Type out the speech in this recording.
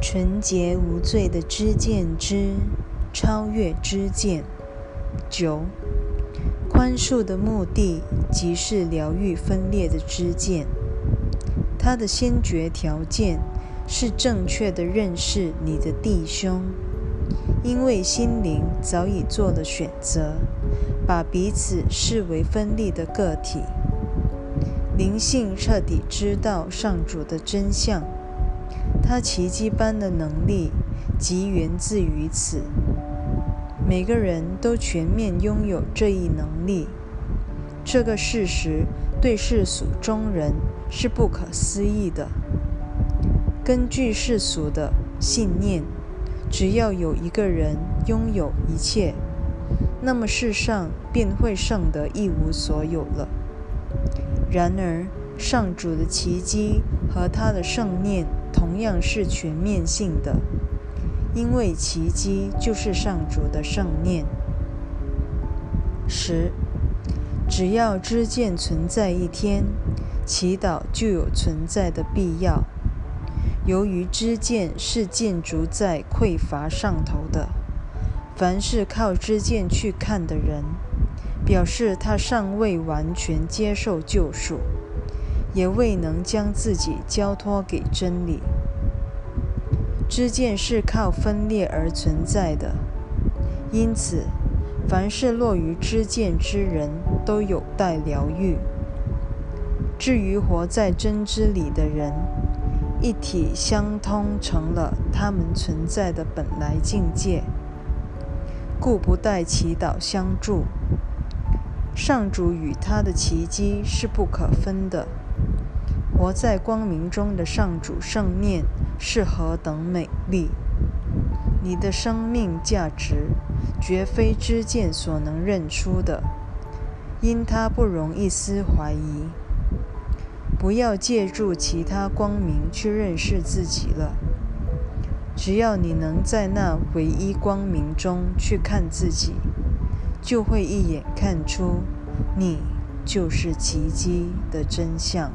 纯洁无罪的知见之超越知见。九，宽恕的目的即是疗愈分裂的知见。它的先决条件是正确的认识你的弟兄，因为心灵早已做了选择，把彼此视为分立的个体。灵性彻底知道上主的真相。他奇迹般的能力，即源自于此。每个人都全面拥有这一能力。这个事实对世俗中人是不可思议的。根据世俗的信念，只要有一个人拥有一切，那么世上便会剩得一无所有了。然而，上主的奇迹和他的圣念。同样是全面性的，因为奇迹就是上主的圣念。十，只要知见存在一天，祈祷就有存在的必要。由于知见是建筑在匮乏上头的，凡是靠知见去看的人，表示他尚未完全接受救赎。也未能将自己交托给真理。知见是靠分裂而存在的，因此，凡是落于知见之人都有待疗愈。至于活在真知里的人，一体相通成了他们存在的本来境界，故不待祈祷相助。上主与他的奇迹是不可分的。活在光明中的上主圣念是何等美丽！你的生命价值绝非知见所能认出的，因它不容一丝怀疑。不要借助其他光明去认识自己了。只要你能在那唯一光明中去看自己，就会一眼看出你就是奇迹的真相。